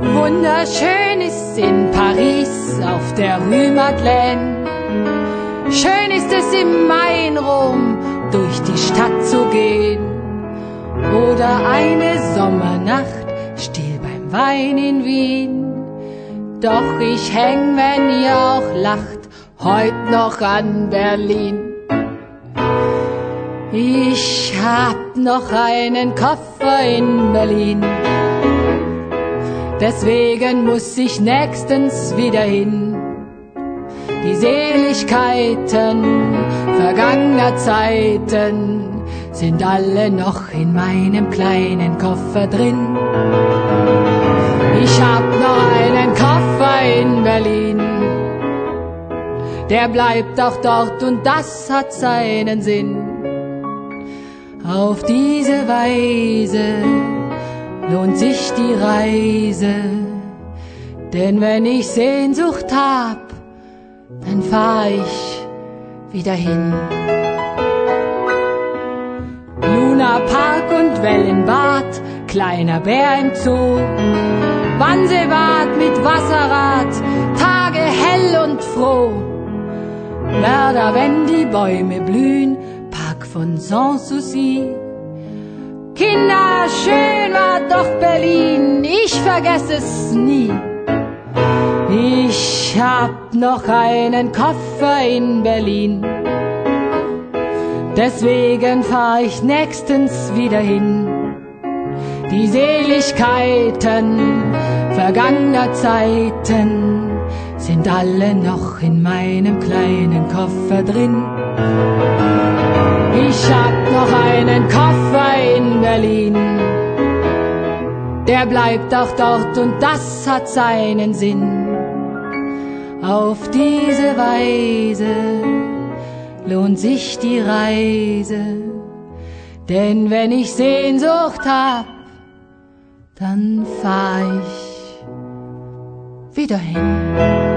Wunderschön ist in Paris auf der Rue Madeleine. Schön ist es im Mai in Rom durch die Stadt zu gehen. Oder eine Sommernacht still beim Wein in Wien. Doch ich häng, wenn ihr auch lacht, heut noch an Berlin. Ich hab noch einen Koffer in Berlin. Deswegen muss ich nächstens wieder hin. Die Seligkeiten vergangener Zeiten sind alle noch in meinem kleinen Koffer drin. Ich hab noch einen Koffer in Berlin. Der bleibt auch dort und das hat seinen Sinn. Auf diese Weise lohnt sich die Reise, denn wenn ich Sehnsucht hab, dann fahr ich wieder hin. Luna Park und Wellenbad, kleiner Bär im Zoo, Wannsee-Bad mit Wasserrad, Tage hell und froh. Mörder, wenn die Bäume blühen, Park von Sanssouci. Kinder, schön war doch Berlin, ich vergesse es nie. Ich hab noch einen Koffer in Berlin. Deswegen fahr ich nächstens wieder hin. Die Seligkeiten vergangener Zeiten sind alle noch in meinem kleinen Koffer drin. Ich hab noch einen Koffer in Berlin. Der bleibt auch dort und das hat seinen Sinn. Auf diese Weise lohnt sich die Reise, denn wenn ich Sehnsucht hab, dann fahr ich wieder hin.